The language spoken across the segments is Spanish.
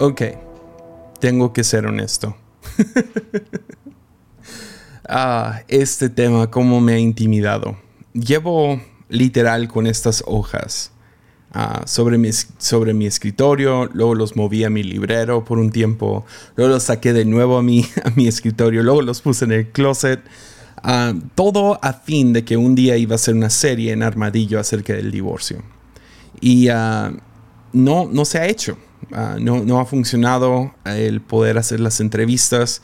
Ok, tengo que ser honesto. ah, este tema, cómo me ha intimidado. Llevo literal con estas hojas ah, sobre, mi, sobre mi escritorio, luego los moví a mi librero por un tiempo, luego los saqué de nuevo a mi, a mi escritorio, luego los puse en el closet. Ah, todo a fin de que un día iba a ser una serie en Armadillo acerca del divorcio. Y ah, no, no se ha hecho. Ah, no, ha funcionado el poder hacer las entrevistas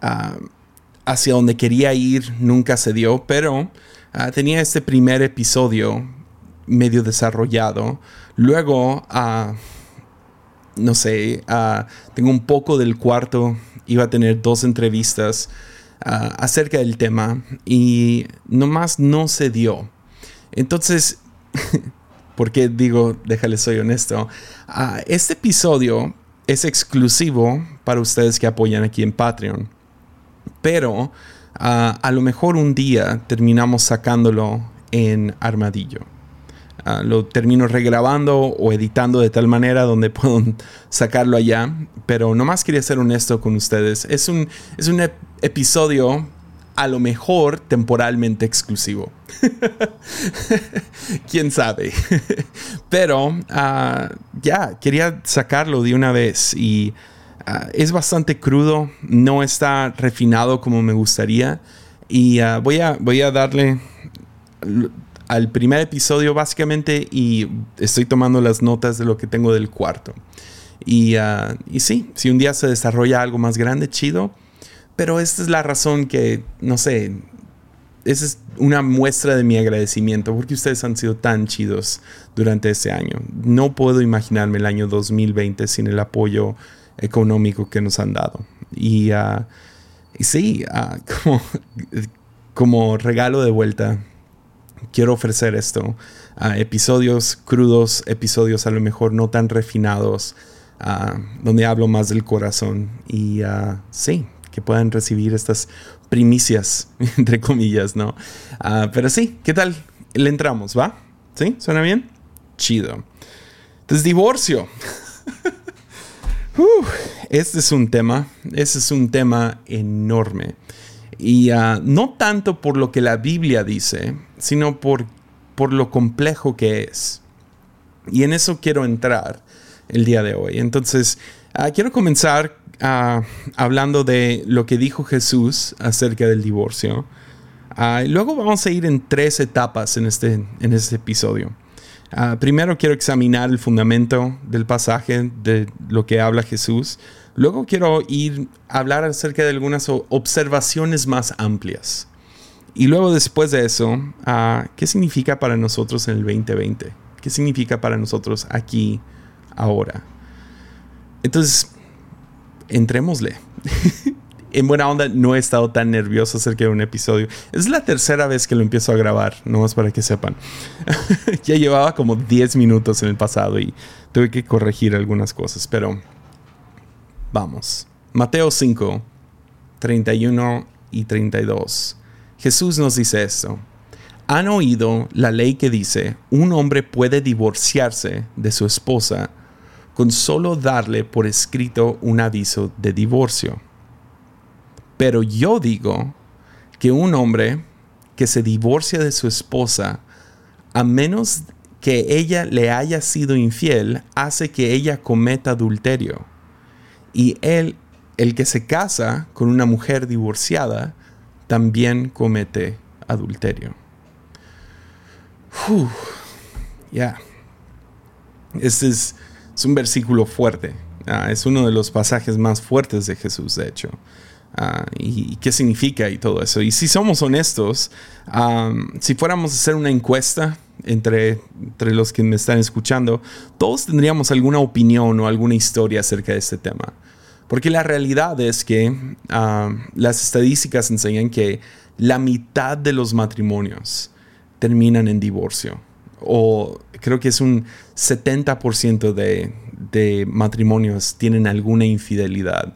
ah, hacia donde quería ir, nunca se dio, pero ah, tenía este primer episodio medio desarrollado. Luego, no sé, tengo un poco del cuarto, iba a tener dos entrevistas acerca del tema y nomás no se dio. Entonces, porque digo, déjale, soy honesto, ah, este episodio es exclusivo para ustedes que apoyan aquí en Patreon. Pero ah, a lo mejor un día terminamos sacándolo en Armadillo. Ah, lo termino regrabando o editando de tal manera donde puedo sacarlo allá. Pero nomás quería ser honesto con ustedes. Es un, es un episodio a lo mejor temporalmente exclusivo. Quién sabe. Pero ah, ya, quería sacarlo de una vez y ah, es bastante crudo, no está refinado como me gustaría. Y ah, voy, a, voy a darle al primer episodio básicamente y estoy tomando las notas de lo que tengo del cuarto. Y, y sí, si un día se desarrolla algo más grande, chido pero esta es la razón que, no sé, esa es una muestra de mi agradecimiento porque ustedes han sido tan chidos durante este año. No puedo imaginarme el año 2020 sin el apoyo económico que nos han dado. Y, uh, sí, uh, como, como regalo de vuelta, quiero ofrecer esto. Uh, episodios crudos, episodios a lo mejor no tan refinados, donde hablo más del corazón. Y sí, que puedan recibir estas primicias, entre comillas, ¿no? Ah, pero sí, ¿qué tal? Le entramos, ¿va? ¿Sí? ¿Suena bien? Chido. Entonces, divorcio. este es un tema, este es un tema enorme. Y ah, no tanto por lo que la Biblia dice, sino por, por lo complejo que es. Y en eso quiero entrar el día de hoy. Entonces, ah, quiero comenzar Ah, hablando de lo que dijo Jesús acerca del divorcio. Ah, luego vamos a ir en tres etapas en este, en este episodio. Ah, primero quiero examinar el fundamento del pasaje, de lo que habla Jesús. Luego quiero ir a hablar acerca de algunas observaciones más amplias. Y luego después de eso, ¿qué significa para nosotros en el 2020? ¿Qué significa para nosotros aquí, ahora? Entonces, entrémosle. en buena onda, no he estado tan nervioso acerca de un episodio. Es la tercera vez que lo empiezo a grabar, nomás para que sepan. ya llevaba como 10 minutos en el pasado y tuve que corregir algunas cosas, pero vamos. Mateo 5, 31 y 32. Jesús nos dice esto. Han oído la ley que dice, un hombre puede divorciarse de su esposa con solo darle por escrito un aviso de divorcio. Pero yo digo que un hombre que se divorcia de su esposa, a menos que ella le haya sido infiel, hace que ella cometa adulterio. Y él, el que se casa con una mujer divorciada, también comete adulterio. Ya. Este es es un versículo fuerte. Ah, es uno de los pasajes más fuertes de Jesús, de hecho. Ah, y, qué significa y todo eso. Y si somos honestos, si fuéramos a hacer una encuesta entre, entre los que me están escuchando, todos tendríamos alguna opinión o alguna historia acerca de este tema. Porque la realidad es que las estadísticas enseñan que la mitad de los matrimonios terminan en divorcio o creo que es un 70% de, de matrimonios tienen alguna infidelidad.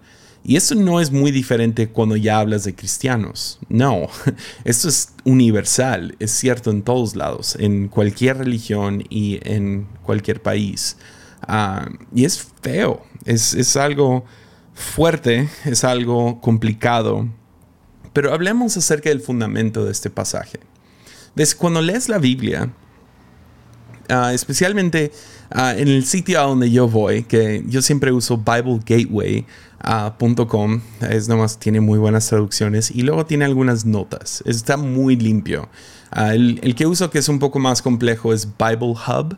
Y eso no es muy diferente cuando ya hablas de cristianos. No, esto es universal, es cierto en todos lados, en cualquier religión y en cualquier país. Ah, y es feo, es, es algo fuerte, es algo complicado. Pero hablemos acerca del fundamento de este pasaje. Cuando lees la Biblia, uh, especialmente uh, en el sitio a donde yo voy, que yo siempre uso BibleGateway.com, uh, es nomás tiene muy buenas traducciones y luego tiene algunas notas. Está muy limpio. El, el, que uso que es un poco más complejo es Bible Hub.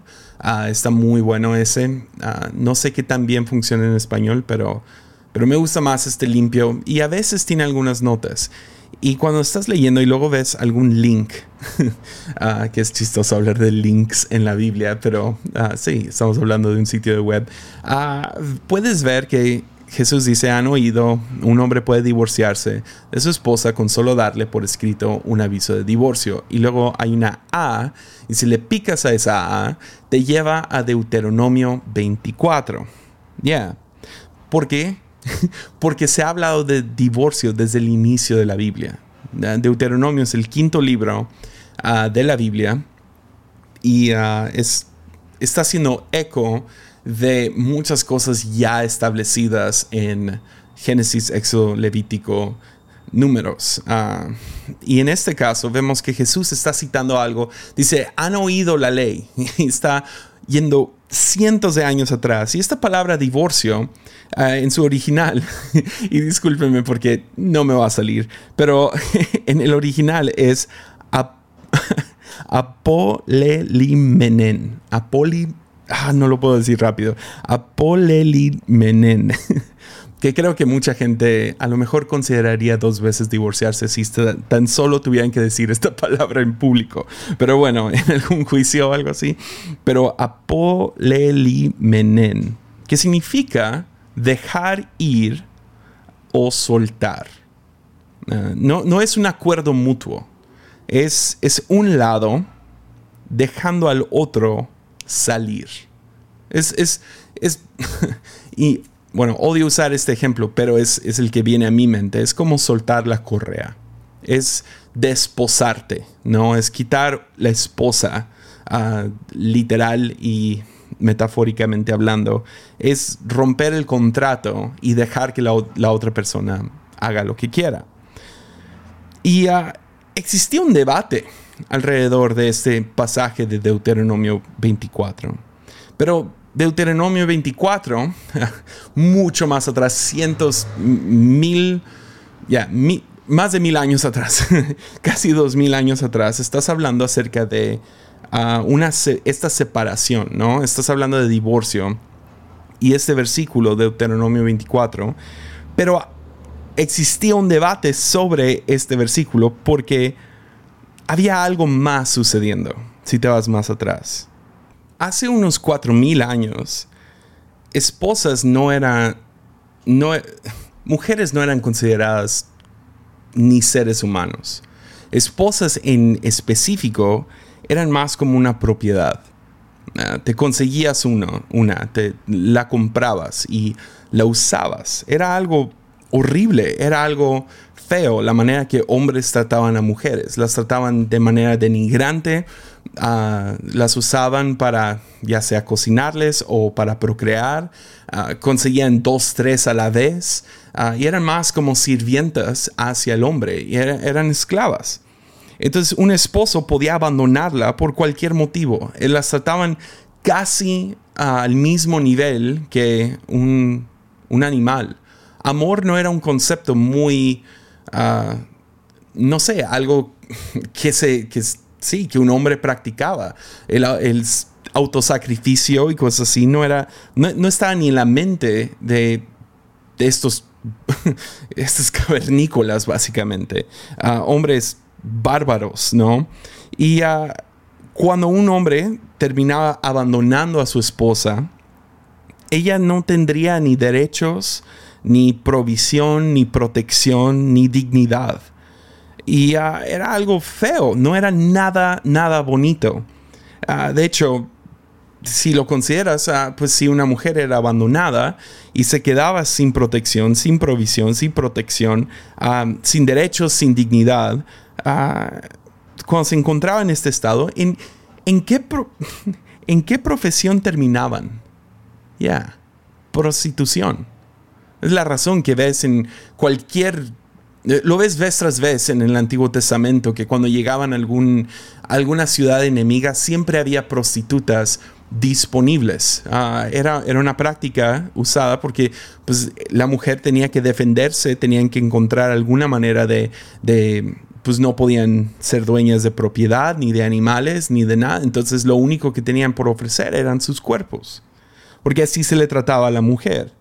está muy bueno ese. no sé qué tan bien funciona en español, pero pero me gusta más este limpio y a veces tiene algunas notas. Y cuando estás leyendo y luego ves algún link, uh, que es chistoso hablar de links en la Biblia, pero uh, sí, estamos hablando de un sitio de web, uh, puedes ver que Jesús dice, han oído, un hombre puede divorciarse de su esposa con solo darle por escrito un aviso de divorcio. Y luego hay una A, y si le picas a esa A, te lleva a Deuteronomio 24. Ya. Yeah. ¿Por qué? porque se ha hablado de divorcio desde el inicio de la Biblia. Deuteronomio es el quinto libro ah, de la Biblia y ah, es, está haciendo eco de muchas cosas ya establecidas en Génesis, Éxodo, Levítico, números. Ah, y en este caso vemos que Jesús está citando algo. Dice, han oído la ley. Y está yendo cientos de años atrás. Y esta palabra divorcio uh, en su original, y discúlpenme porque no me va a salir, pero en el original es ap apolelimenen. Apoli, ah, no lo puedo decir rápido. Apolelimenen. Que creo que mucha gente a lo mejor consideraría dos veces divorciarse si tan solo tuvieran que decir esta palabra en público. Pero bueno, en algún juicio o algo así. Pero apolelimenen, que significa dejar ir o soltar. Ah, no, no, es un acuerdo mutuo. Es, es un lado dejando al otro salir. Es, es, es y bueno, odio usar este ejemplo, pero es, el que viene a mi mente. Es como soltar la correa. Es desposarte, ¿no? Es quitar la esposa, ah, literal y metafóricamente hablando. Es romper el contrato y dejar que la, otra persona haga lo que quiera. Y uh, existía un debate alrededor de este pasaje de Deuteronomio 24. Pero Deuteronomio 24, mucho más atrás, cientos, mil, ya, más de mil años atrás, casi dos mil años atrás, estás hablando acerca de uh, una, esta separación, ¿no? Estás hablando de divorcio y este versículo, de Deuteronomio 24, pero existía un debate sobre este versículo porque había algo más sucediendo, si te vas más atrás hace unos 4.000 años, esposas no eran, no, mujeres no eran consideradas ni seres humanos. Esposas en específico eran más como una propiedad. Ah, te conseguías uno, una, te la comprabas y la usabas. Era algo horrible, era algo feo la manera que hombres trataban a mujeres. Las trataban de manera denigrante, uh, las usaban para ya sea cocinarles o para procrear, uh, conseguían dos, tres a la vez uh, y eran más como sirvientas hacia el hombre y era, eran esclavas. Entonces un esposo podía abandonarla por cualquier motivo. Las trataban casi al mismo nivel que un, un animal amor no era un concepto muy, no sé, algo que se, que sí, que un hombre practicaba. El, autosacrificio y cosas así no era, no, estaba ni en la mente de, de estos, estos cavernícolas, básicamente. Uh, hombres bárbaros, ¿no? Y uh, cuando un hombre terminaba abandonando a su esposa, ella no tendría ni derechos, ni provisión, ni protección, ni dignidad. Y ah, era algo feo, no era nada, nada bonito. Ah, de hecho, si lo consideras, ah, pues si una mujer era abandonada y se quedaba sin protección, sin provisión, sin protección, sin derechos, sin dignidad, cuando se encontraba en este estado, ¿en, en, qué, ¿en qué profesión terminaban? Ya, prostitución. Es la razón que ves en cualquier lo ves vez tras vez en el Antiguo Testamento, que cuando llegaban a, algún, alguna ciudad enemiga siempre había prostitutas disponibles. Ah, era, era una práctica usada porque pues, la mujer tenía que defenderse, tenían que encontrar alguna manera de, de pues no podían ser dueñas de propiedad, ni de animales, ni de nada. Entonces lo único que tenían por ofrecer eran sus cuerpos. Porque así se le trataba a la mujer.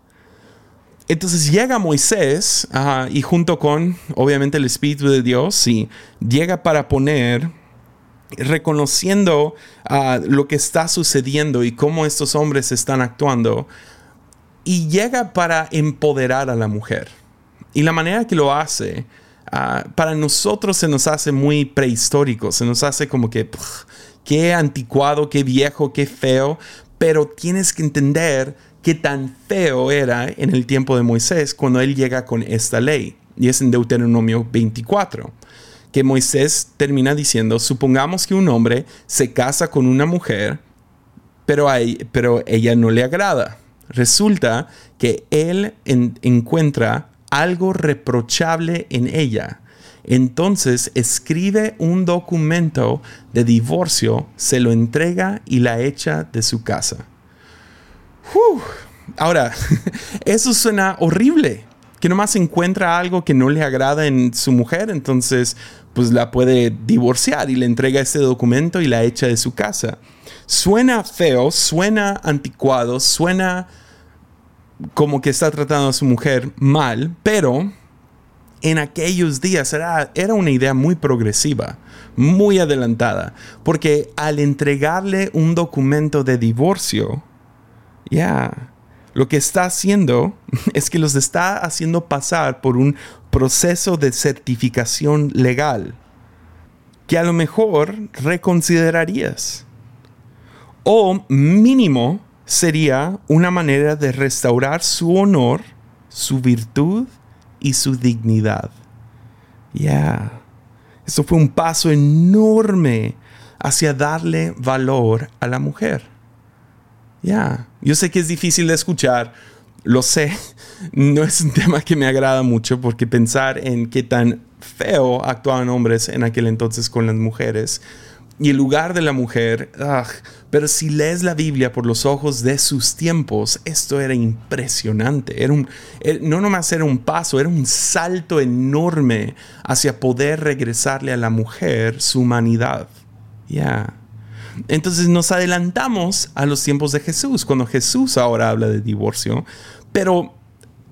Entonces llega Moisés y junto con, obviamente, el Espíritu de Dios, y llega para poner, reconociendo ah, lo que está sucediendo y cómo estos hombres están actuando, y llega para empoderar a la mujer. Y la manera que lo hace, ah, para nosotros se nos hace muy prehistórico, se nos hace como que, qué anticuado, qué viejo, qué feo, pero tienes que entender qué tan feo era en el tiempo de Moisés cuando él llega con esta ley. Y es en Deuteronomio 24, que Moisés termina diciendo, supongamos que un hombre se casa con una mujer, pero, pero ella no le agrada. Resulta que él encuentra algo reprochable en ella. Entonces escribe un documento de divorcio, se lo entrega y la echa de su casa. Ahora, eso suena horrible. Que nomás encuentra algo que no le agrada en su mujer, entonces pues la puede divorciar y le entrega este documento y la echa de su casa. Suena feo, suena anticuado, suena como que está tratando a su mujer mal, pero en aquellos días era, era una idea muy progresiva, muy adelantada, porque al entregarle un documento de divorcio, ya. Lo que está haciendo es que los está haciendo pasar por un proceso de certificación legal que a lo mejor reconsiderarías. O mínimo sería una manera de restaurar su honor, su virtud y su dignidad. Ya. Eso fue un paso enorme hacia darle valor a la mujer. Ya, yo sé que es difícil de escuchar, lo sé, no es un tema que me agrada mucho porque pensar en qué tan feo actuaban hombres en aquel entonces con las mujeres y el lugar de la mujer, pero si lees la Biblia por los ojos de sus tiempos, esto era impresionante. Era un, eh, no nomás era un paso, era un salto enorme hacia poder regresarle a la mujer su humanidad. Ya. Entonces nos adelantamos a los tiempos de Jesús, cuando Jesús ahora habla de divorcio, pero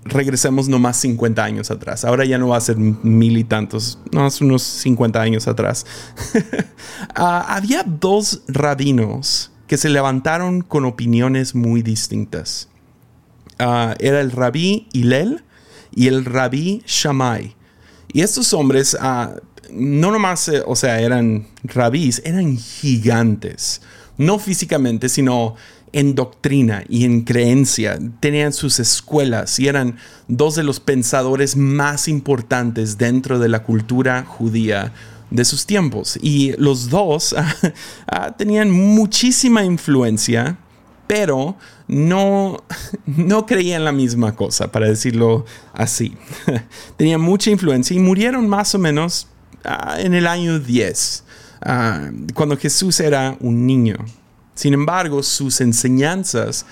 regresemos nomás 50 años atrás. Ahora ya no va a ser mil y tantos, no, unos 50 años atrás. Ah, había dos rabinos que se levantaron con opiniones muy distintas. Ah, era el rabí Hillel y el rabí Shammai. Y estos hombres uh, no nomás, eh, o sea, eran rabís, eran gigantes. No físicamente, sino en doctrina y en creencia. Tenían sus escuelas y eran dos de los pensadores más importantes dentro de la cultura judía de sus tiempos. Y los dos ah, tenían muchísima influencia, pero no, no creían la misma cosa, para decirlo así. tenían mucha influencia y murieron más o menos Ah, en el año 10, ah, cuando Jesús era un niño. Sin embargo, sus enseñanzas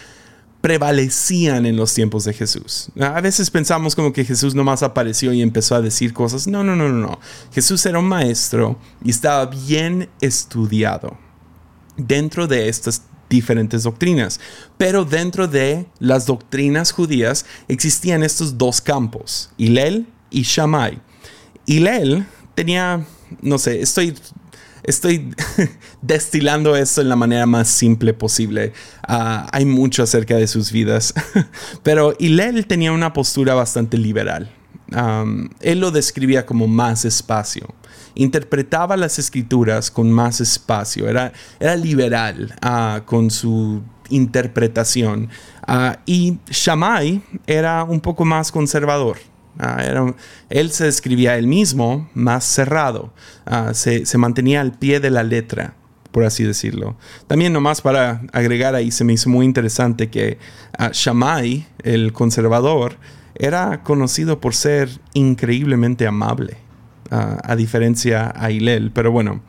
prevalecían en los tiempos de Jesús. A veces pensamos como que Jesús nomás apareció y empezó a decir cosas. No, no, no, no, no. Jesús era un maestro y estaba bien estudiado dentro de estas diferentes doctrinas. Pero dentro de las doctrinas judías existían estos dos campos, Hillel y Shammai. Hillel tenía, no sé, estoy estoy destilando esto en la manera más simple posible. Ah, hay mucho acerca de sus vidas, pero Hillel tenía una postura bastante liberal. él lo describía como más espacio. Interpretaba las escrituras con más espacio. Era, era liberal ah, con su interpretación. Ah, y Shammai era un poco más conservador. Ah, él se describía él mismo más cerrado, ah, se, mantenía al pie de la letra. por así decirlo. También nomás para agregar ahí, se me hizo muy interesante que uh, Shammai, el conservador, era conocido por ser increíblemente amable, a diferencia a Hillel. Pero bueno,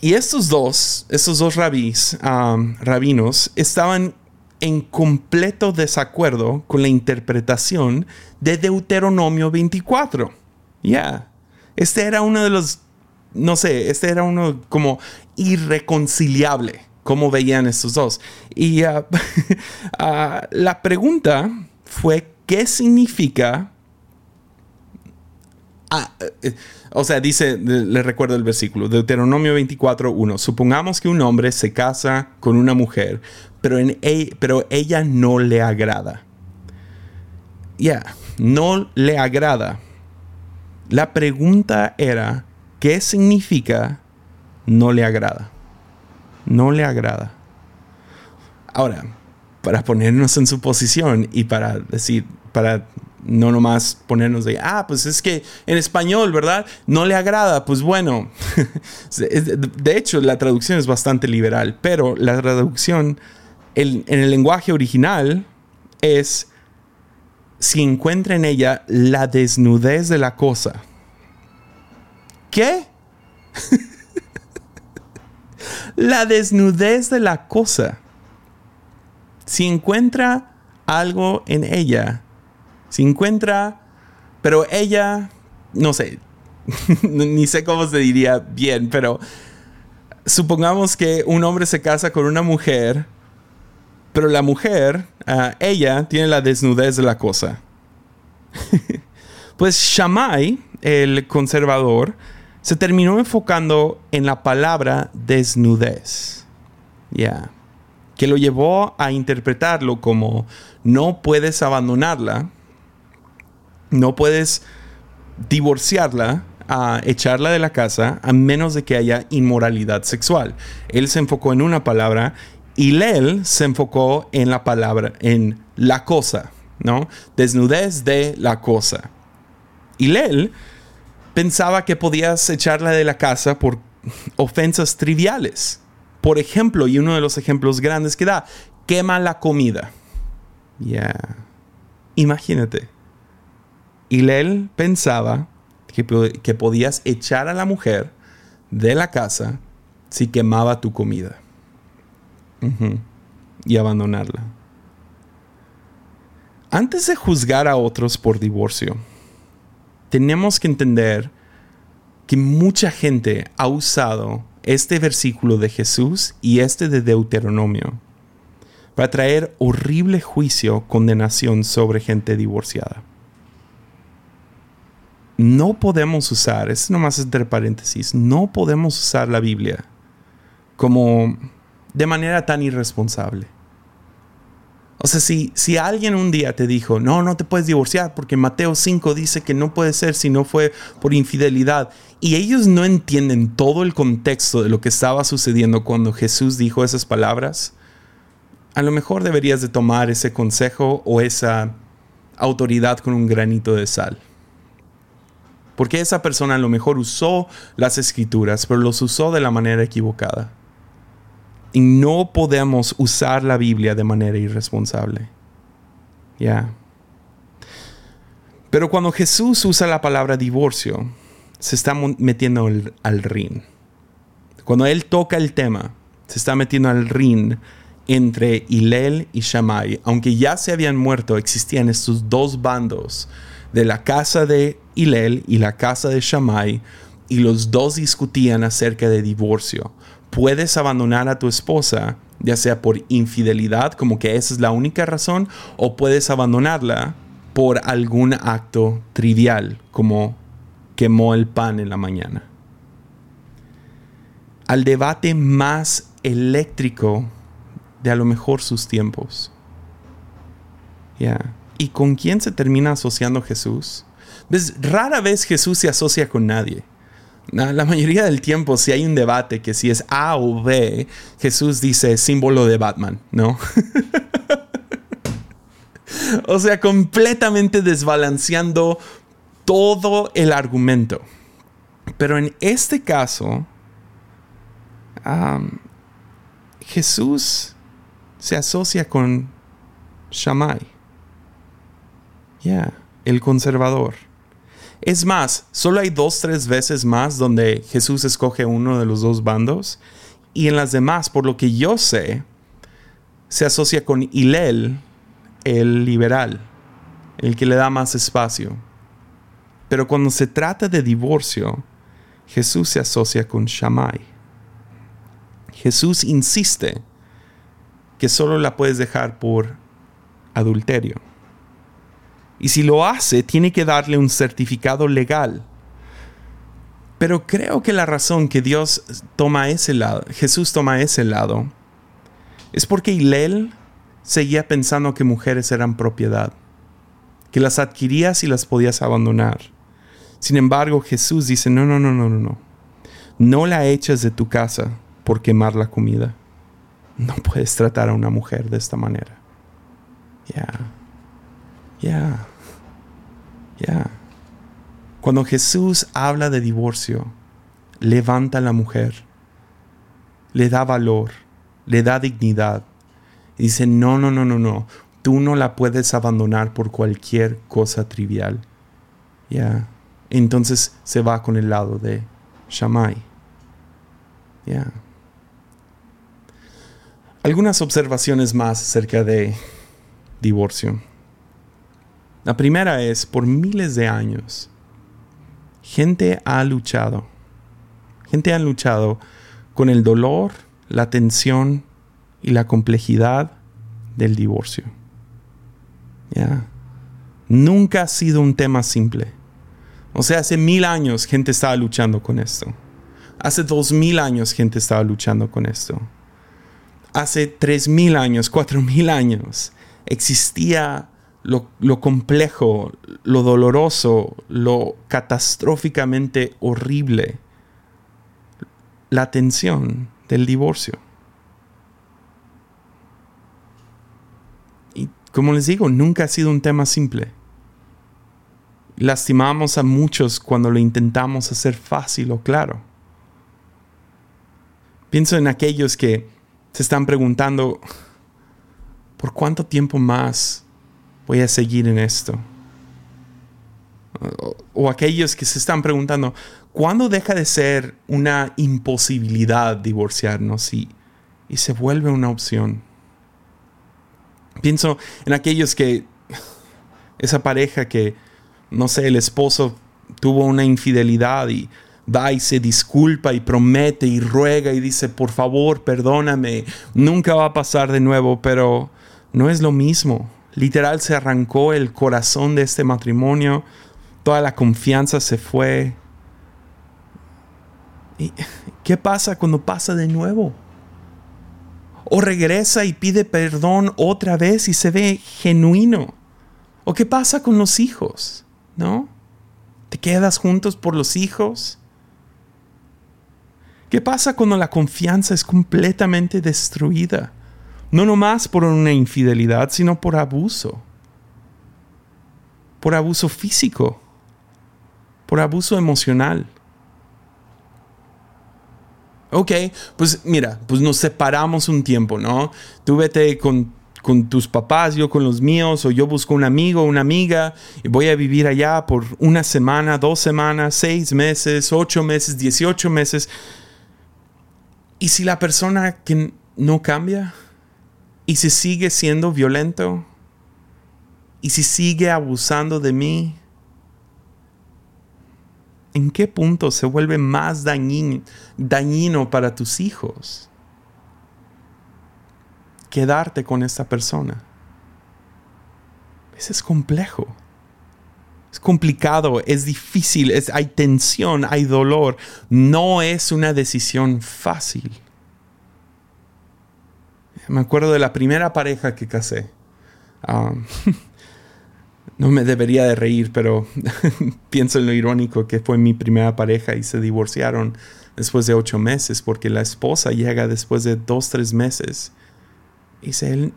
y estos dos, estos dos rabís, rabinos, estaban en completo desacuerdo con la interpretación de Deuteronomio 24. Ya, este era uno de los, no sé, este era uno como irreconciliable, como veían estos dos. Y uh, uh, la pregunta fue, ¿qué significa? Ah, eh, o sea, dice, le recuerdo el versículo, Deuteronomio 24, 1. Supongamos que un hombre se casa con una mujer, pero, en pero ella no le agrada. Ya, no le agrada. La pregunta era, ¿qué significa no le agrada? No le agrada. Ahora, para ponernos en su posición y para decir, para no nomás ponernos de, ah, pues es que en español, ¿verdad? No le agrada. Pues bueno, de hecho la traducción es bastante liberal, pero la traducción en el lenguaje original es si encuentra en ella la desnudez de la cosa. ¿Qué? la desnudez de la cosa. Si encuentra algo en ella, si encuentra, pero ella, no sé, ni sé cómo se diría bien, pero supongamos que un hombre se casa con una mujer, pero la mujer, uh, ella tiene la desnudez de la cosa. pues Shammai, el conservador, se terminó enfocando en la palabra desnudez. Ya. Que lo llevó a interpretarlo como no puedes abandonarla no puedes divorciarla, a echarla de la casa, a menos de que haya inmoralidad sexual. Él se enfocó en una palabra y Lel se enfocó en la palabra, en la cosa, ¿no? Desnudez de la cosa. Y Lel pensaba que podías echarla de la casa por ofensas triviales. Por ejemplo, y uno de los ejemplos grandes que da, quema la comida. Ya. Imagínate y él pensaba que, que podías echar a la mujer de la casa si quemaba tu comida y abandonarla. Antes de juzgar a otros por divorcio, tenemos que entender que mucha gente ha usado este versículo de Jesús y este de Deuteronomio para traer horrible juicio, condenación sobre gente divorciada no podemos usar, es nomás entre paréntesis, no podemos usar la Biblia como de manera tan irresponsable. O sea, si, si alguien un día te dijo, no, no te puedes divorciar porque Mateo 5 dice que no puede ser si no fue por infidelidad, y ellos no entienden todo el contexto de lo que estaba sucediendo cuando Jesús dijo esas palabras, a lo mejor deberías de tomar ese consejo o esa autoridad con un granito de sal. Porque esa persona a lo mejor usó las escrituras, pero los usó de la manera equivocada. Y no podemos usar la Biblia de manera irresponsable. Ya. Pero cuando Jesús usa la palabra divorcio, se está metiendo al, al rin. Cuando Él toca el tema, se está metiendo al rin entre Hilel y Shammai. Aunque ya se habían muerto, existían estos dos bandos de la casa de Hilel y la casa de Shammai, y los dos discutían acerca de divorcio. Puedes abandonar a tu esposa, ya sea por infidelidad, como que esa es la única razón, o puedes abandonarla por algún acto trivial, como quemó el pan en la mañana. Al debate más eléctrico de a lo mejor sus tiempos. Ya. ¿Y con quién se termina asociando Jesús? ¿Ves? Rara vez Jesús se asocia con nadie. La mayoría del tiempo, si hay un debate que si es A o B, Jesús dice símbolo de Batman, ¿no? o sea, completamente desbalanceando todo el argumento. Pero en este caso, Jesús se asocia con Shammai. Ya, el conservador. Es más, solo hay dos, tres veces más donde Jesús escoge uno de los dos bandos. Y en las demás, por lo que yo sé, se asocia con Hillel, el liberal, el que le da más espacio. Pero cuando se trata de divorcio, Jesús se asocia con Shammai. Jesús insiste que solo la puedes dejar por adulterio. Y si lo hace, tiene que darle un certificado legal. Pero creo que la razón que Dios toma ese lado, Jesús toma ese lado, es porque Hillel seguía pensando que mujeres eran propiedad, que las adquirías y las podías abandonar. Sin embargo, Jesús dice, no, no, no, no, no, no. No la eches de tu casa por quemar la comida. No puedes tratar a una mujer de esta manera. Ya. Ya. Ya. Cuando Jesús habla de divorcio, levanta a la mujer, le da valor, le da dignidad. Y dice, no, no, no, no, no. Tú no la puedes abandonar por cualquier cosa trivial. Ya. Entonces se va con el lado de Shammai. Ya. Algunas observaciones más acerca de divorcio. La primera es, por miles de años, gente ha luchado, gente ha luchado con el dolor, la tensión y la complejidad del divorcio. ¿Ya? Nunca ha sido un tema simple. O sea, hace mil años gente estaba luchando con esto. Hace dos mil años gente estaba luchando con esto. Hace tres mil años, cuatro mil años, existía lo, complejo, lo doloroso, lo catastróficamente horrible, la tensión del divorcio. Y como les digo, nunca ha sido un tema simple. Lastimamos a muchos cuando lo intentamos hacer fácil o claro. Pienso en aquellos que se están preguntando, ¿por cuánto tiempo más voy a seguir en esto. O, aquellos que se están preguntando, ¿cuándo deja de ser una imposibilidad divorciarnos y, y se vuelve una opción? Pienso en aquellos que, esa pareja que, no sé, el esposo tuvo una infidelidad y va y se disculpa y promete y ruega y dice, por favor, perdóname, nunca va a pasar de nuevo, pero no es lo mismo. Literal se arrancó el corazón de este matrimonio, toda la confianza se fue. ¿Y qué pasa cuando pasa de nuevo? O regresa y pide perdón otra vez y se ve genuino. ¿O qué pasa con los hijos? ¿No? ¿Te quedas juntos por los hijos? ¿Qué pasa cuando la confianza es completamente destruida? No nomás por una infidelidad, sino por abuso. Por abuso físico. Por abuso emocional. Ok, pues mira, pues nos separamos un tiempo, ¿no? Tú vete con, con tus papás, yo con los míos, o yo busco un amigo, una amiga, y voy a vivir allá por una semana, dos semanas, seis meses, ocho meses, dieciocho meses. ¿Y si la persona que no cambia? Y si sigue siendo violento, y si sigue abusando de mí, ¿en qué punto se vuelve más dañino, dañino para tus hijos quedarte con esta persona? Eso es complejo. Es complicado, es difícil, es, hay tensión, hay dolor. No es una decisión fácil. Me acuerdo de la primera pareja que casé. Um, no me debería de reír, pero pienso en lo irónico que fue mi primera pareja y se divorciaron después de ocho meses porque la esposa llega después de dos, tres meses. Y dice, él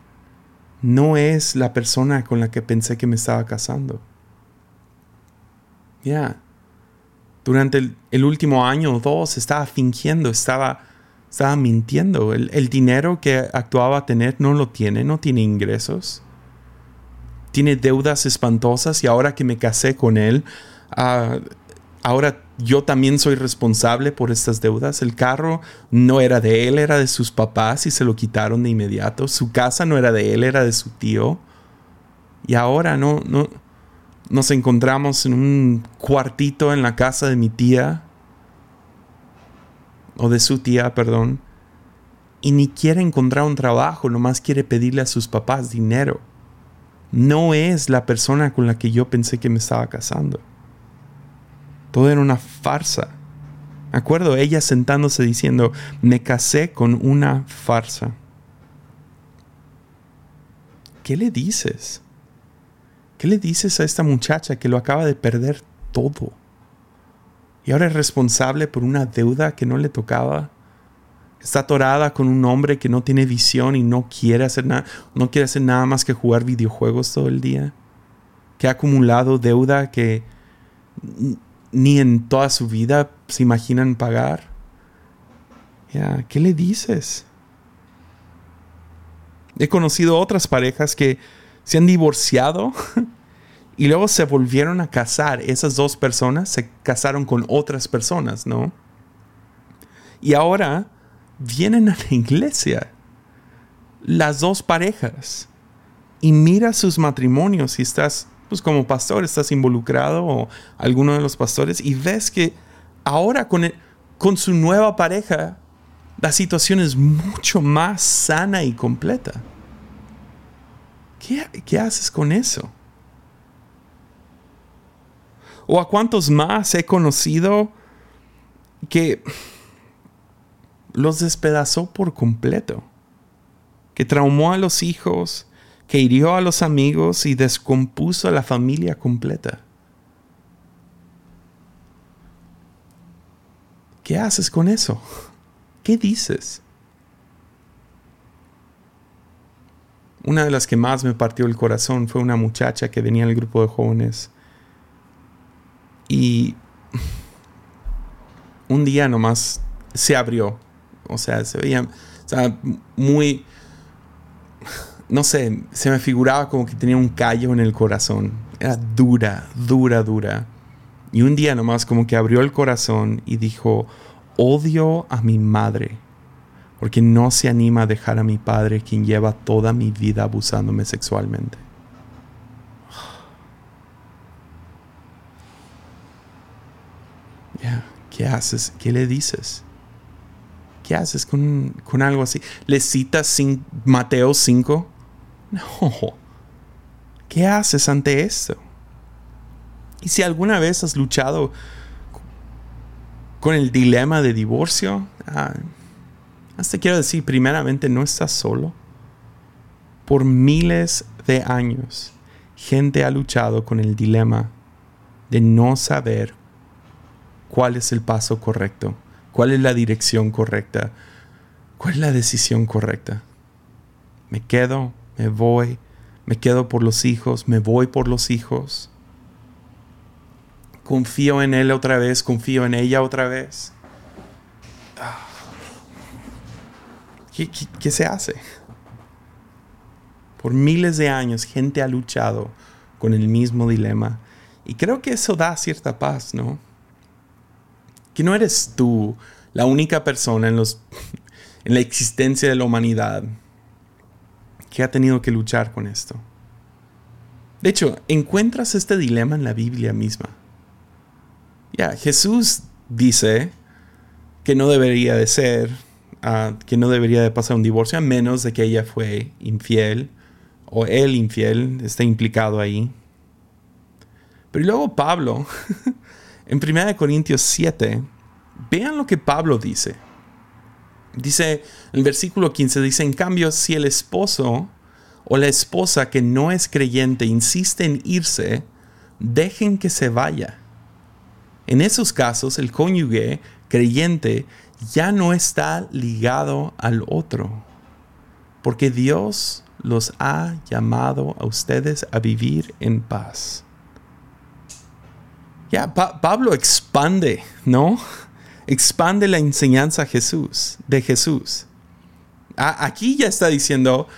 no es la persona con la que pensé que me estaba casando. Ya. Durante el, el último año o dos estaba fingiendo, estaba Estaba mintiendo. El, dinero que actuaba tener no lo tiene, no tiene ingresos. Tiene deudas espantosas y ahora que me casé con él, ah, ahora yo también soy responsable por estas deudas. El carro no era de él, era de sus papás y se lo quitaron de inmediato. Su casa no era de él, era de su tío. Y ahora no, no, nos encontramos en un cuartito en la casa de mi tía o de su tía, perdón, y ni quiere encontrar un trabajo, nomás quiere pedirle a sus papás dinero. No es la persona con la que yo pensé que me estaba casando. Todo era una farsa. Me acuerdo ella sentándose diciendo, me casé con una farsa. ¿Qué le dices? ¿Qué le dices a esta muchacha que lo acaba de perder todo? Y ahora es responsable por una deuda que no le tocaba. Está atorada con un hombre que no tiene visión y no quiere hacer nada, no quiere hacer nada más que jugar videojuegos todo el día. Que ha acumulado deuda que ni en toda su vida se imaginan pagar. ¿Qué le dices? He conocido otras parejas que se han divorciado Y luego se volvieron a casar. Esas dos personas se casaron con otras personas, ¿no? Y ahora vienen a la iglesia. Las dos parejas. Y mira sus matrimonios. Si estás, pues como pastor, estás involucrado o alguno de los pastores. Y ves que ahora con, con su nueva pareja, la situación es mucho más sana y completa. ¿Qué, qué haces con eso? ¿O a cuántos más he conocido que los despedazó por completo? Que traumó a los hijos, que hirió a los amigos y descompuso a la familia completa. ¿Qué haces con eso? ¿Qué dices? Una de las que más me partió el corazón fue una muchacha que venía al grupo de jóvenes y un día nomás se abrió. O sea, se veía muy... No sé, se me figuraba como que tenía un callo en el corazón. Era dura, dura, dura. Y un día nomás como que abrió el corazón y dijo, odio a mi madre, porque no se anima a dejar a mi padre quien lleva toda mi vida abusándome sexualmente. ¿Qué haces? ¿Qué le dices? ¿Qué haces con, algo así? ¿Le citas Mateo 5? No. ¿Qué haces ante esto? Y si alguna vez has luchado con el dilema de divorcio, ah, hasta quiero decir, primeramente, no estás solo. Por miles de años, gente ha luchado con el dilema de no saber cuál es el paso correcto, cuál es la dirección correcta, cuál es la decisión correcta. Me quedo, me voy, me quedo por los hijos, me voy por los hijos. Confío en él otra vez, confío en ella otra vez. ¿Qué, qué se hace? Por miles de años gente ha luchado con el mismo dilema. Y creo que eso da cierta paz, ¿no? Que no eres tú la única persona en, los, en la existencia de la humanidad que ha tenido que luchar con esto. De hecho, encuentras este dilema en la Biblia misma. Ya, Jesús dice que no debería de ser, ah, que no debería de pasar un divorcio a menos de que ella fue infiel o él infiel, está implicado ahí. Pero luego Pablo En 1 Corintios 7, vean lo que Pablo dice. Dice, en el versículo 15 dice, en cambio, si el esposo o la esposa que no es creyente insiste en irse, dejen que se vaya. En esos casos, el cónyuge creyente ya no está ligado al otro, porque Dios los ha llamado a ustedes a vivir en paz. Ya, Pablo expande, ¿no? expande la enseñanza Jesús, de Jesús. aquí ya está diciendo,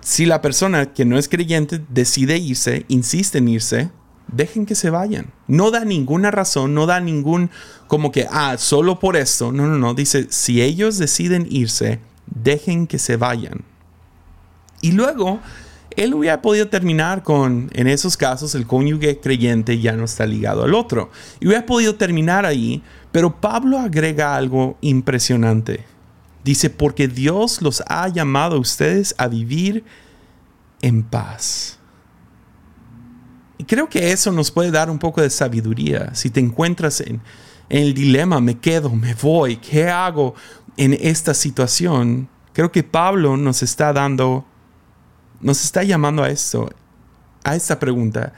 si la persona que no es creyente decide irse, insiste en irse, dejen que se vayan. No da ninguna razón, no da ningún como que, ah, solo por esto. No, no, no. Dice, si ellos deciden irse, dejen que se vayan. Y luego, él hubiera podido terminar con, en esos casos, el cónyuge creyente ya no está ligado al otro. Y hubiera podido terminar ahí, pero Pablo agrega algo impresionante. Dice, porque Dios los ha llamado a ustedes a vivir en paz. Y creo que eso nos puede dar un poco de sabiduría. Si te encuentras en, el dilema, me quedo, me voy, ¿qué hago en esta situación? Creo que Pablo nos está dando, nos está llamando a esto, a esta pregunta.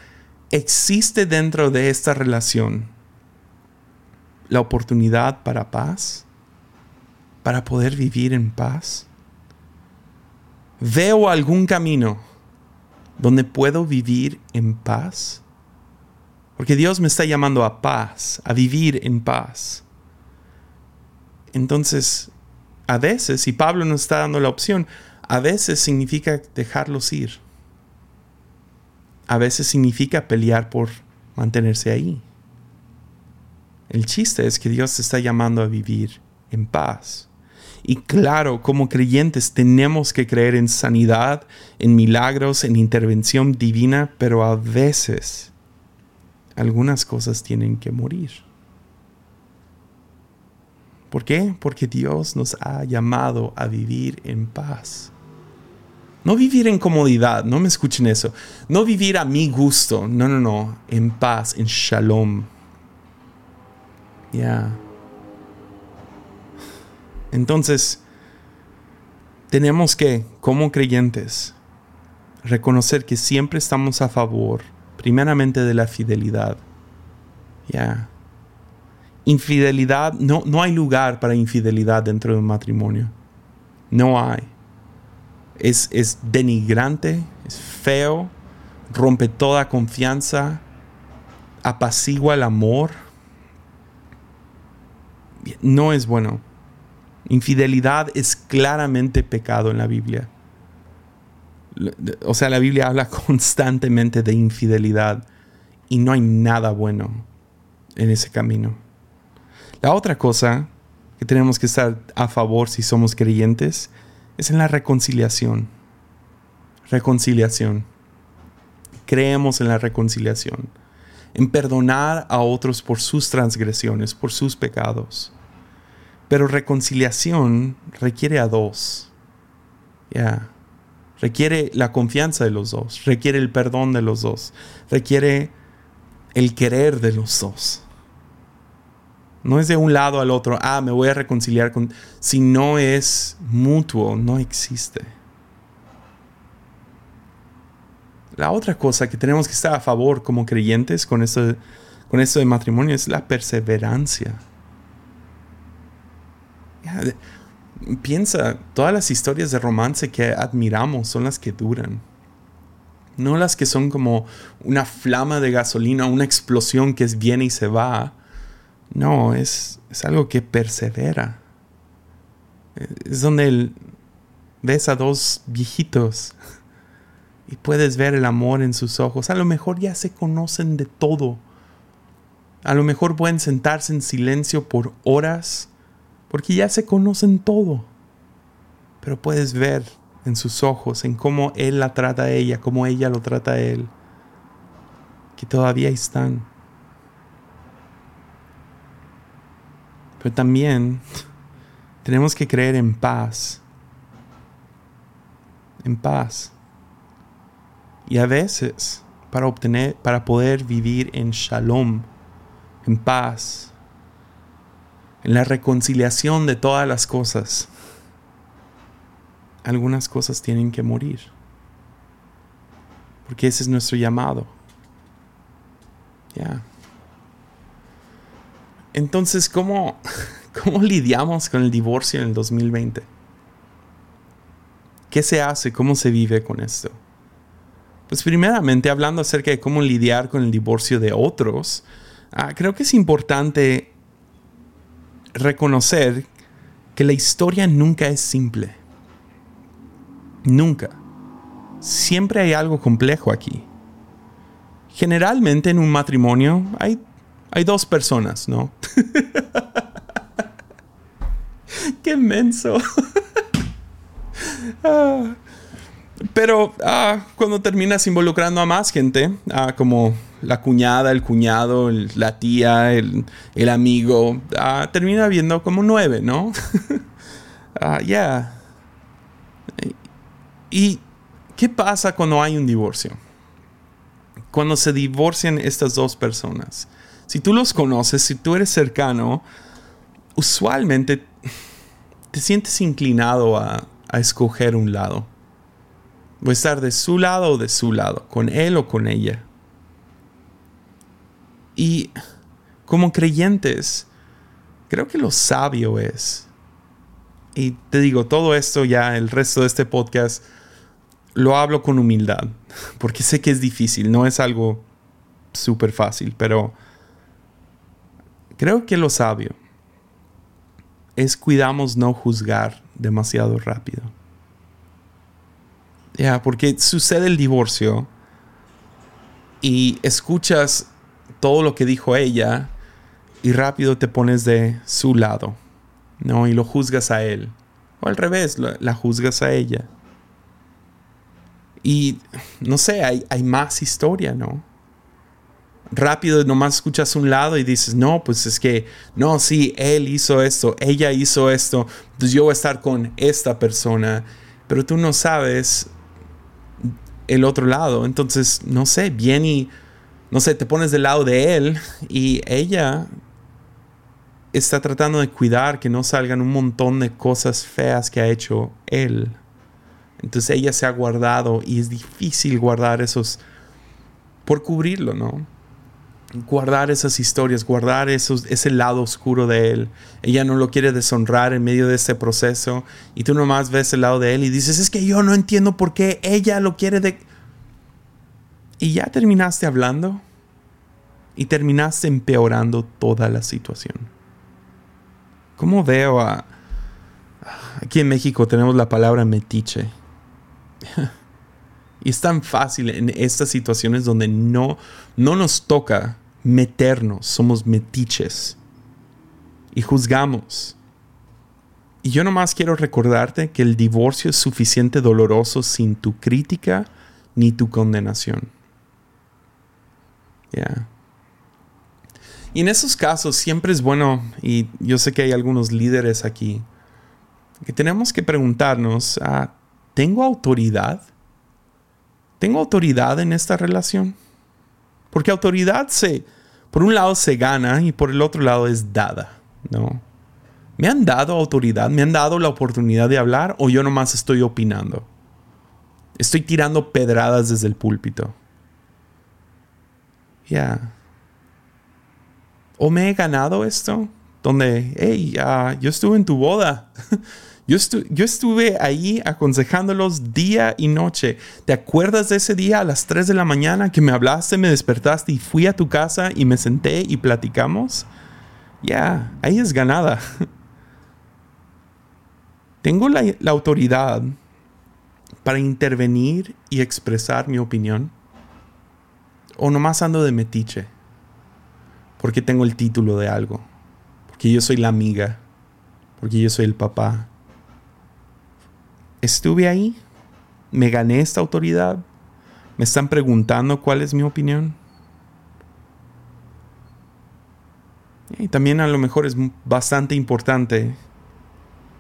¿Existe dentro de esta relación la oportunidad para paz? para poder vivir en paz? ¿Veo algún camino donde puedo vivir en paz? Porque Dios me está llamando a paz, a vivir en paz. Entonces, a veces, y Pablo nos está dando la opción, a veces significa dejarlos ir. A veces significa pelear por mantenerse ahí. El chiste es que Dios te está llamando a vivir en paz. Y claro, como creyentes tenemos que creer en sanidad, en milagros, en intervención divina, pero a veces algunas cosas tienen que morir. ¿Por qué? Porque Dios nos ha llamado a vivir en paz. No vivir en comodidad, no me escuchen eso. No vivir a mi gusto, no, no, no, en paz, en shalom. Ya. Entonces, tenemos que, como creyentes, reconocer que siempre estamos a favor, primeramente, de la fidelidad. Ya. Infidelidad, no, no hay lugar para infidelidad dentro de un matrimonio. No hay. Es, es denigrante, es feo, rompe toda confianza, apacigua el amor. No es bueno. Infidelidad es claramente pecado en la Biblia. O sea, la Biblia habla constantemente de infidelidad y no hay nada bueno en ese camino. La otra cosa que tenemos que estar a favor si somos creyentes es en la reconciliación. Reconciliación. Creemos en la reconciliación, en perdonar a otros por sus transgresiones, por sus pecados. Pero reconciliación requiere a dos. Ya. Requiere la confianza de los dos, requiere el perdón de los dos, requiere el querer de los dos. No es de un lado al otro, ah, me voy a reconciliar con... Si no es mutuo, no existe. La otra cosa que tenemos que estar a favor como creyentes con esto, con esto de matrimonio es la perseverancia. Piensa, todas las historias de romance que admiramos son las que duran. No las que son como una flama de gasolina, una explosión que viene y se va. No, es, es algo que persevera. Es donde ves a dos viejitos y puedes ver el amor en sus ojos. A lo mejor ya se conocen de todo. A lo mejor pueden sentarse en silencio por horas porque ya se conocen todo. Pero puedes ver en sus ojos, en cómo él la trata a ella, cómo ella lo trata a él, que todavía están. Pero también tenemos que creer en paz. En paz. Y a veces, para obtener, para poder vivir en shalom, en paz, en la reconciliación de todas las cosas, algunas cosas tienen que morir. Porque ese es nuestro llamado. Ya. Entonces, ¿cómo, ¿cómo lidiamos con el divorcio en el 2020? ¿Qué se hace? ¿Cómo se vive con esto? Pues primeramente, hablando acerca de cómo lidiar con el divorcio de otros, ah, creo que es importante reconocer que la historia nunca es simple. Nunca. Siempre hay algo complejo aquí. Generalmente en un matrimonio hay, hay dos personas, ¿no? Qué menso. Ah. pero ah, cuando terminas involucrando a más gente, ah, como la cuñada, el cuñado, la tía, el, amigo, termina viendo como nueve, ¿no? Ya. ¿Y qué pasa cuando hay un divorcio? Cuando se divorcian estas dos personas. Si tú los conoces, si tú eres cercano, usualmente te sientes inclinado a, escoger un lado. O estar de su lado o de su lado, con él o con ella. Y como creyentes, creo que lo sabio es, y te digo, todo esto ya, el resto de este podcast, lo hablo con humildad, porque sé que es difícil, no es algo súper fácil, pero creo que lo sabio es cuidamos no juzgar demasiado rápido. Ya, porque sucede el divorcio y escuchas todo lo que dijo ella y rápido te pones de su lado, ¿no? Y lo juzgas a él. O al revés, la, juzgas a ella. Y no sé, hay, hay más historia, ¿no? Rápido nomás escuchas un lado y dices, no, pues es que, no, sí, él hizo esto, ella hizo esto, pues yo voy a estar con esta persona, pero tú no sabes el otro lado, entonces, no sé, bien y, no sé, te pones del lado de él y ella está tratando de cuidar que no salgan un montón de cosas feas que ha hecho él. Entonces ella se ha guardado y es difícil guardar esos por cubrirlo, ¿no? Guardar esas historias, guardar esos, ese lado oscuro de él. Ella no lo quiere deshonrar en medio de este proceso y tú nomás ves el lado de él y dices, es que yo no entiendo por qué ella lo quiere de... Y ya terminaste hablando y terminaste empeorando toda la situación. ¿Cómo veo a... Aquí en México tenemos la palabra metiche. Y es tan fácil en estas situaciones donde no, no nos toca meternos, somos metiches y juzgamos. Y yo nomás quiero recordarte que el divorcio es suficiente doloroso sin tu crítica ni tu condenación. Y en esos casos siempre es bueno, y yo sé que hay algunos líderes aquí, que tenemos que preguntarnos, ah, ¿tengo autoridad? ¿Tengo autoridad en esta relación? Porque autoridad se, por un lado se gana y por el otro lado es dada, ¿no? ¿Me han dado autoridad? ¿Me han dado la oportunidad de hablar o yo nomás estoy opinando? Estoy tirando pedradas desde el púlpito. Ya. ¿O me he ganado esto? Donde, hey, yo estuve en tu boda. Yo, estuve ahí aconsejándolos día y noche. ¿Te acuerdas de ese día a las 3 de la mañana que me hablaste, me despertaste y fui a tu casa y me senté y platicamos? Ya, ahí es ganada. ¿Tengo la, la autoridad para intervenir y expresar mi opinión? ¿O nomás ando de metiche? Porque tengo el título de algo. Porque yo soy la amiga. Porque yo soy el papá estuve ahí, me gané esta autoridad, me están preguntando cuál es mi opinión. Y también a lo mejor es bastante importante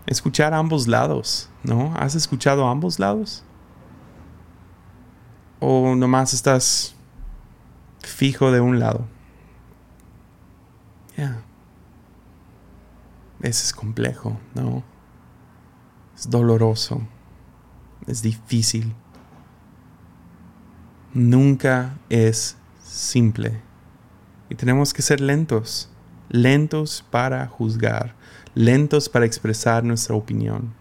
escuchar ambos lados, ¿no? ¿Has escuchado ambos lados? ¿O nomás estás fijo de un lado? Ya. Ese es complejo, ¿no? Es doloroso. Es difícil. Nunca es simple. Y tenemos que ser lentos. Lentos para juzgar. Lentos para expresar nuestra opinión.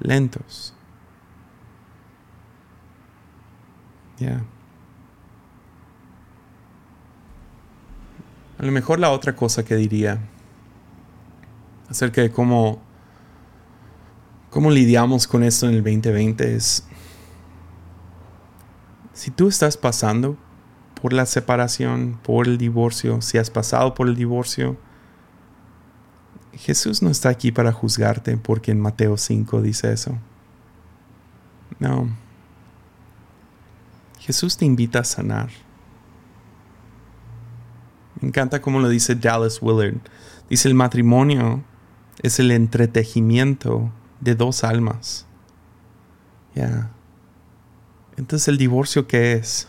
Lentos. Ya. A lo mejor la otra cosa que diría acerca de cómo, cómo lidiamos con esto en el 2020 es, si tú estás pasando por la separación, por el divorcio, si has pasado por el divorcio, Jesús no está aquí para juzgarte porque en Mateo 5 dice eso. No. Jesús te invita a sanar. Me encanta cómo lo dice Dallas Willard. Dice el matrimonio es el entretejimiento de dos almas. Ya. Entonces el divorcio qué es?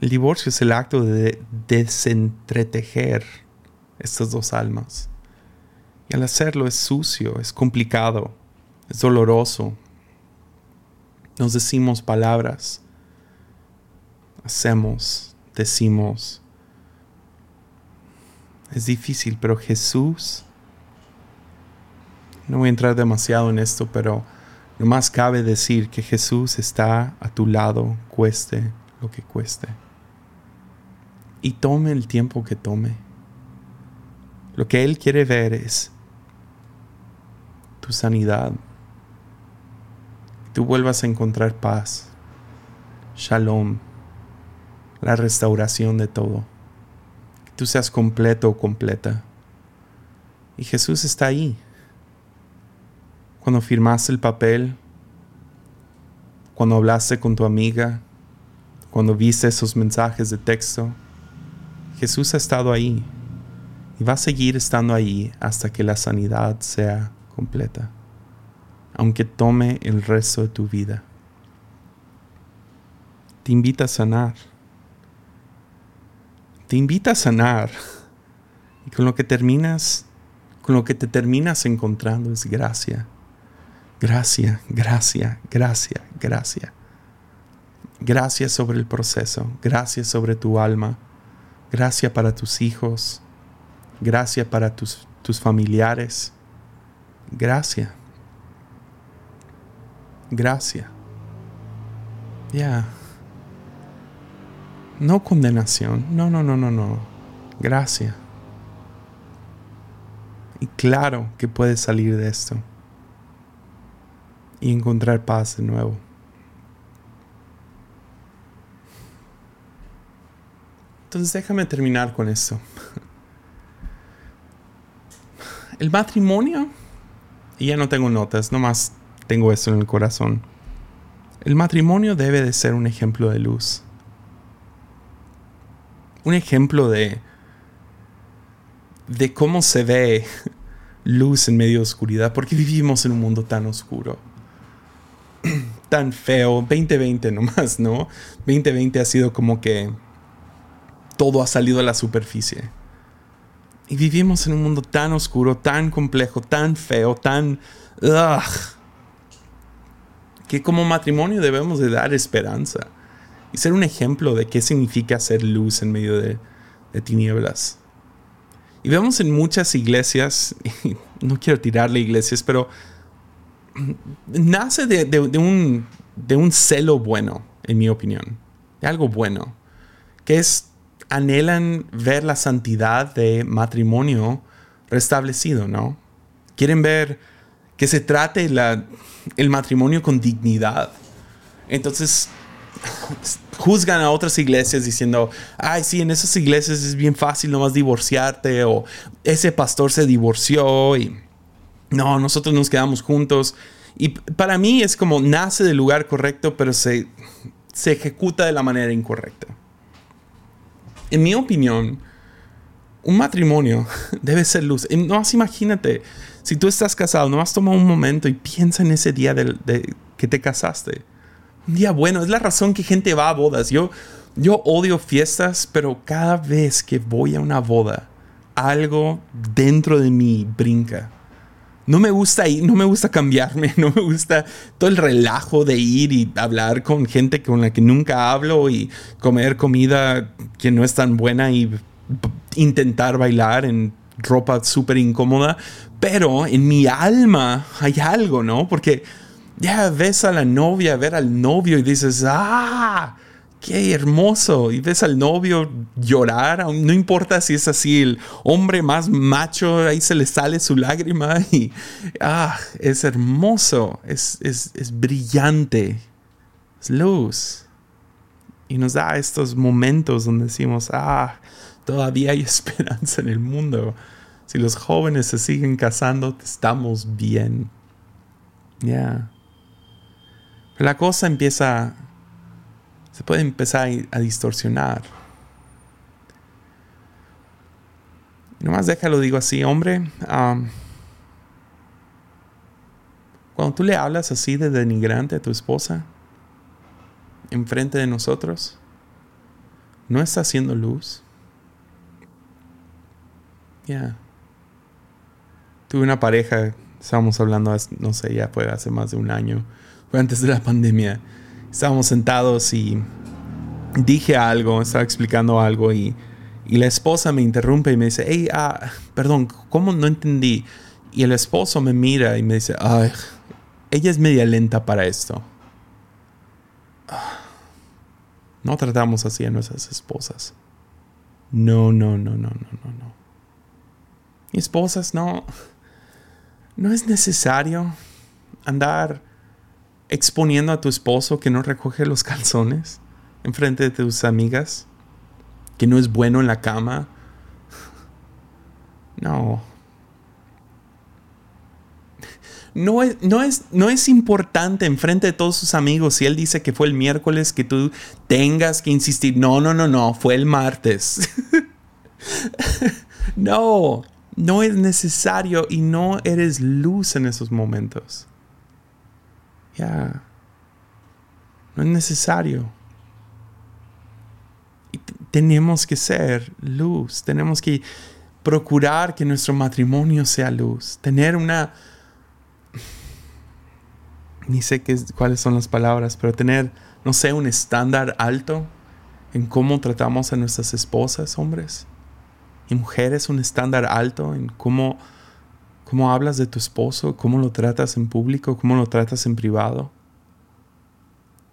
El divorcio es el acto de desentretejer estas dos almas. Y al hacerlo es sucio, es complicado, es doloroso. Nos decimos palabras, hacemos, decimos. Es difícil, pero Jesús, no voy a entrar demasiado en esto, pero no más cabe decir que Jesús está a tu lado, cueste lo que cueste. Y tome el tiempo que tome. Lo que Él quiere ver es tu sanidad. Tú vuelvas a encontrar paz, shalom, la restauración de todo. Que tú seas completo o completa. Y Jesús está ahí. Cuando firmaste el papel, cuando hablaste con tu amiga, cuando viste esos mensajes de texto, Jesús ha estado ahí y va a seguir estando ahí hasta que la sanidad sea completa, aunque tome el resto de tu vida. Te invita a sanar. Te invita a sanar. Y con lo que terminas, con lo que te terminas encontrando es gracia. Gracia, gracia, gracia, gracia. Gracias sobre el proceso, gracias sobre tu alma, gracias para tus hijos, gracias para tus, tus familiares, gracia. Gracia. Ya. No condenación. No, no, no, no, no. Gracia. Y claro que puedes salir de esto. Y encontrar paz de nuevo. Entonces déjame terminar con esto. El matrimonio y ya no tengo notas, nomás tengo esto en el corazón. El matrimonio debe de ser un ejemplo de luz. Un ejemplo de de cómo se ve luz en medio de oscuridad, porque vivimos en un mundo tan oscuro, tan feo, 2020 nomás, ¿no? 2020 ha sido como que todo ha salido a la superficie. Y vivimos en un mundo tan oscuro, tan complejo, tan feo, tan... que como matrimonio debemos de dar esperanza y ser un ejemplo de qué significa ser luz en medio de, tinieblas. Y vemos en muchas iglesias, no quiero tirarle iglesias, pero nace de, un, celo bueno, en mi opinión, de algo bueno, que es anhelan ver la santidad de matrimonio restablecido, ¿no? Quieren ver que se trate el matrimonio con dignidad. Entonces, juzgan a otras iglesias diciendo, ay, sí, en esas iglesias es bien fácil nomás divorciarte o ese pastor se divorció y no, nosotros nos quedamos juntos. Y para mí es como nace del lugar correcto, pero se, se ejecuta de la manera incorrecta en mi opinión, un matrimonio debe ser luz. No más imagínate, si tú estás casado, no has tomado un momento y piensa en ese día de, que te casaste. Un día bueno, es la razón que gente va a bodas. Yo, yo odio fiestas, pero cada vez que voy a una boda, algo dentro de mí brinca. No me gusta ir, no me gusta cambiarme, no me gusta todo el relajo de ir y hablar con gente con la que nunca hablo y comer comida que no es tan buena y intentar bailar en ropa súper incómoda. Pero en mi alma hay algo, ¿no? Porque ya ves a la novia, ver al novio y dices, ah, qué hermoso. Y ves al novio llorar, no importa si es así, el hombre más macho, ahí se le sale su lágrima y ah, es hermoso, es, es, es brillante, es luz. Y nos da estos momentos donde decimos, ah, todavía hay esperanza en el mundo. Si los jóvenes se siguen casando, estamos bien. Ya. La cosa empieza se puede empezar a distorsionar. Nomás déjalo, digo así, hombre. cuando tú le hablas así de denigrante a tu esposa, enfrente de nosotros, no está haciendo luz. Ya. Tuve una pareja, estábamos hablando, no sé, ya fue hace más de un año, fue antes de la pandemia estábamos sentados y dije algo, estaba explicando algo y, la esposa me interrumpe y me dice, hey, ah, perdón, ¿cómo no entendí? Y el esposo me mira y me dice, ay, ella es media lenta para esto. No tratamos así a nuestras esposas. No, no, no, no, no, no, no. esposas, no. No es necesario andar exponiendo a tu esposo que no recoge los calzones enfrente de tus amigas, que no es bueno en la cama. No. No es, no, es, no es importante enfrente de todos sus amigos si él dice que fue el miércoles que tú tengas que insistir. No, no, no, no, fue el martes. no, no es necesario y no eres luz en esos momentos. Ya. No es necesario. Tenemos que ser luz. Tenemos que procurar que nuestro matrimonio sea luz. Tener una... Ni sé qué, cuáles son las palabras, pero tener, no sé, un estándar alto en cómo tratamos a nuestras esposas, hombres. Y mujeres, un estándar alto en cómo ¿Cómo hablas de tu esposo? ¿Cómo lo tratas en público? ¿Cómo lo tratas en privado?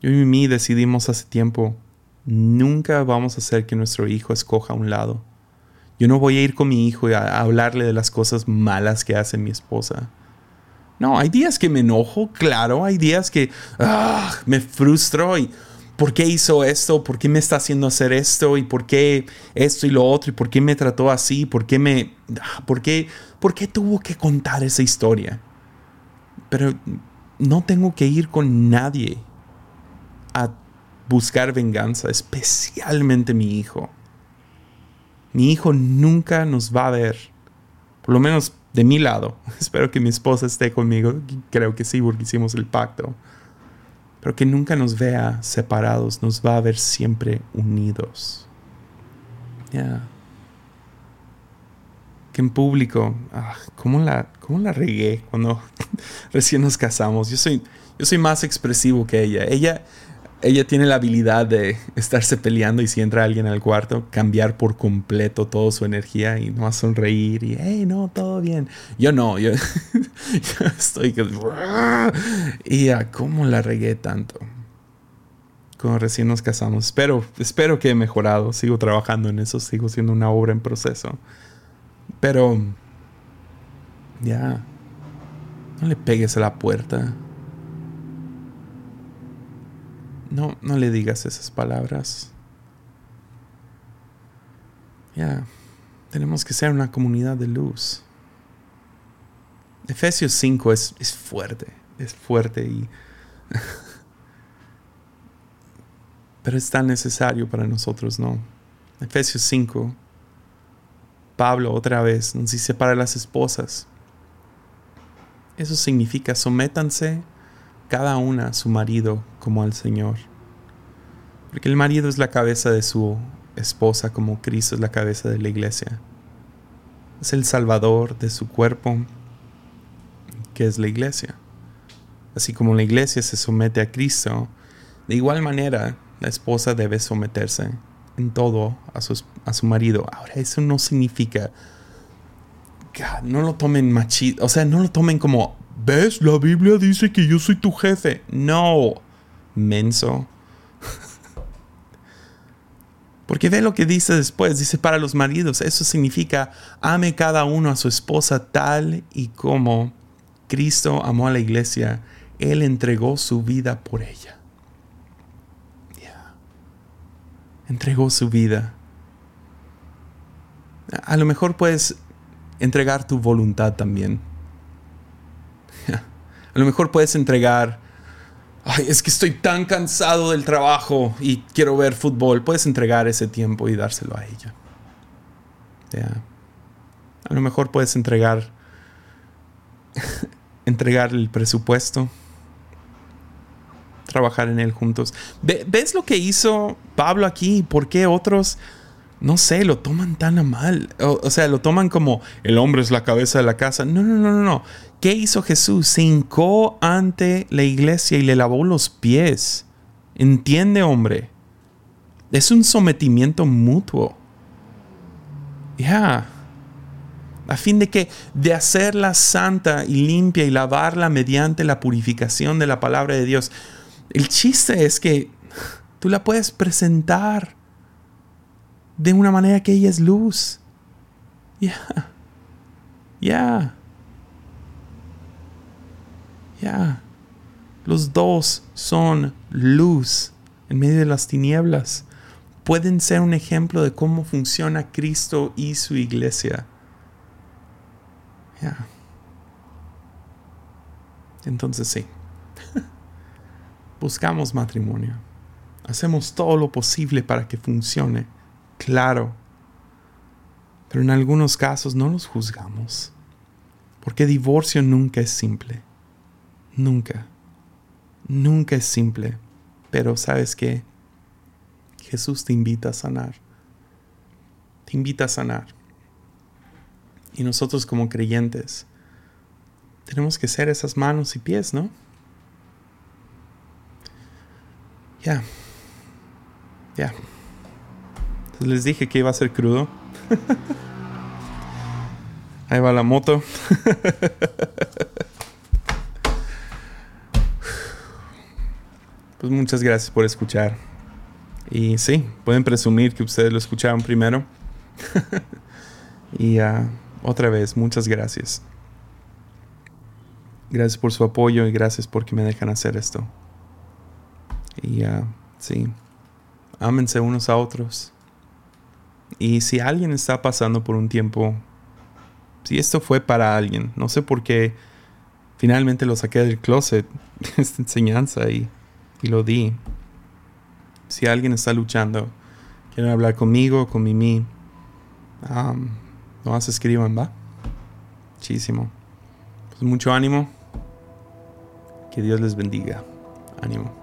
Yo y mí decidimos hace tiempo, nunca vamos a hacer que nuestro hijo escoja un lado. Yo no voy a ir con mi hijo a hablarle de las cosas malas que hace mi esposa. No, hay días que me enojo, claro, hay días que ah, me frustro y ¿por qué hizo esto? ¿Por qué me está haciendo hacer esto? ¿Y por qué esto y lo otro? ¿Y por qué me trató así? ¿Por qué me... Ah, ¿Por qué, por qué tuvo que contar esa historia? Pero no tengo que ir con nadie a buscar venganza, especialmente mi hijo. Mi hijo nunca nos va a ver, por lo menos de mi lado. Espero que mi esposa esté conmigo, creo que sí, porque hicimos el pacto pero que nunca nos vea separados, nos va a ver siempre unidos. Ya. Que en público, ah, ¿cómo, la, ¿cómo la regué cuando recién nos casamos? Yo soy, yo soy más expresivo que ella. Ella ella tiene la habilidad de estarse peleando y si entra alguien al cuarto, cambiar por completo toda su energía y no a sonreír y, hey, no, todo bien. Yo no, yo, estoy que... Y ya, ¿cómo la regué tanto? Cuando recién nos casamos. Espero, espero que he mejorado. Sigo trabajando en eso, sigo siendo una obra en proceso. Pero, ya, no le pegues a la puerta. No, no le digas esas palabras. Ya, tenemos que ser una comunidad de luz. Efesios 5 es, es fuerte, es fuerte y... Pero es tan necesario para nosotros, ¿no? Efesios 5, Pablo otra vez nos dice para las esposas. Eso significa sométanse cada una su marido como al Señor. Porque el marido es la cabeza de su esposa como Cristo es la cabeza de la iglesia. Es el salvador de su cuerpo, que es la iglesia. Así como la iglesia se somete a Cristo, de igual manera la esposa debe someterse en todo a su, a su marido. Ahora, eso no significa... no lo tomen machito, o sea, no lo tomen como ¿Ves? La Biblia dice que yo soy tu jefe. No, menso. Porque ve lo que dice después, dice para los maridos, eso significa ame cada uno a su esposa tal y como Cristo amó a la iglesia, Él entregó su vida por ella. Entregó su vida. A lo mejor puedes entregar tu voluntad también. A lo mejor puedes entregar Ay, es que estoy tan cansado del trabajo y quiero ver fútbol. Puedes entregar ese tiempo y dárselo a ella. A lo mejor puedes entregar entregar el presupuesto, trabajar en él juntos. ¿Ves lo que hizo Pablo aquí? ¿Por qué otros, no sé, lo toman tan a mal? O, sea, lo toman como el hombre es la cabeza de la casa. No, no, no, no, no. ¿Qué hizo Jesús? Se hincó ante la iglesia y le lavó los pies. ¿Entiende, hombre? Es un sometimiento mutuo. Ya. A fin de que de hacerla santa y limpia y lavarla mediante la purificación de la palabra de Dios. El chiste es que tú la puedes presentar de una manera que ella es luz. Ya. Ya. Ya. Los dos son luz en medio de las tinieblas. Pueden ser un ejemplo de cómo funciona Cristo y su iglesia. Ya. Entonces sí. Buscamos matrimonio. Hacemos todo lo posible para que funcione. Claro. Pero en algunos casos no los juzgamos. Porque divorcio nunca es simple. Nunca. Nunca es simple. Pero sabes que Jesús te invita a sanar. Te invita a sanar. Y nosotros como creyentes tenemos que ser esas manos y pies, ¿no? Ya. Ya. Les dije que iba a ser crudo. Ahí va la moto. Pues muchas gracias por escuchar. Y sí, pueden presumir que ustedes lo escucharon primero. y uh, otra vez, muchas gracias. Gracias por su apoyo y gracias porque me dejan hacer esto. Y uh, sí, ámense unos a otros. Y si alguien está pasando por un tiempo, si esto fue para alguien, no sé por qué finalmente lo saqué del closet, esta enseñanza y y lo di. Si alguien está luchando, quieren hablar conmigo, con Mimi, um, nomás escriban, ¿va? Muchísimo. Pues mucho ánimo. Que Dios les bendiga. Ánimo.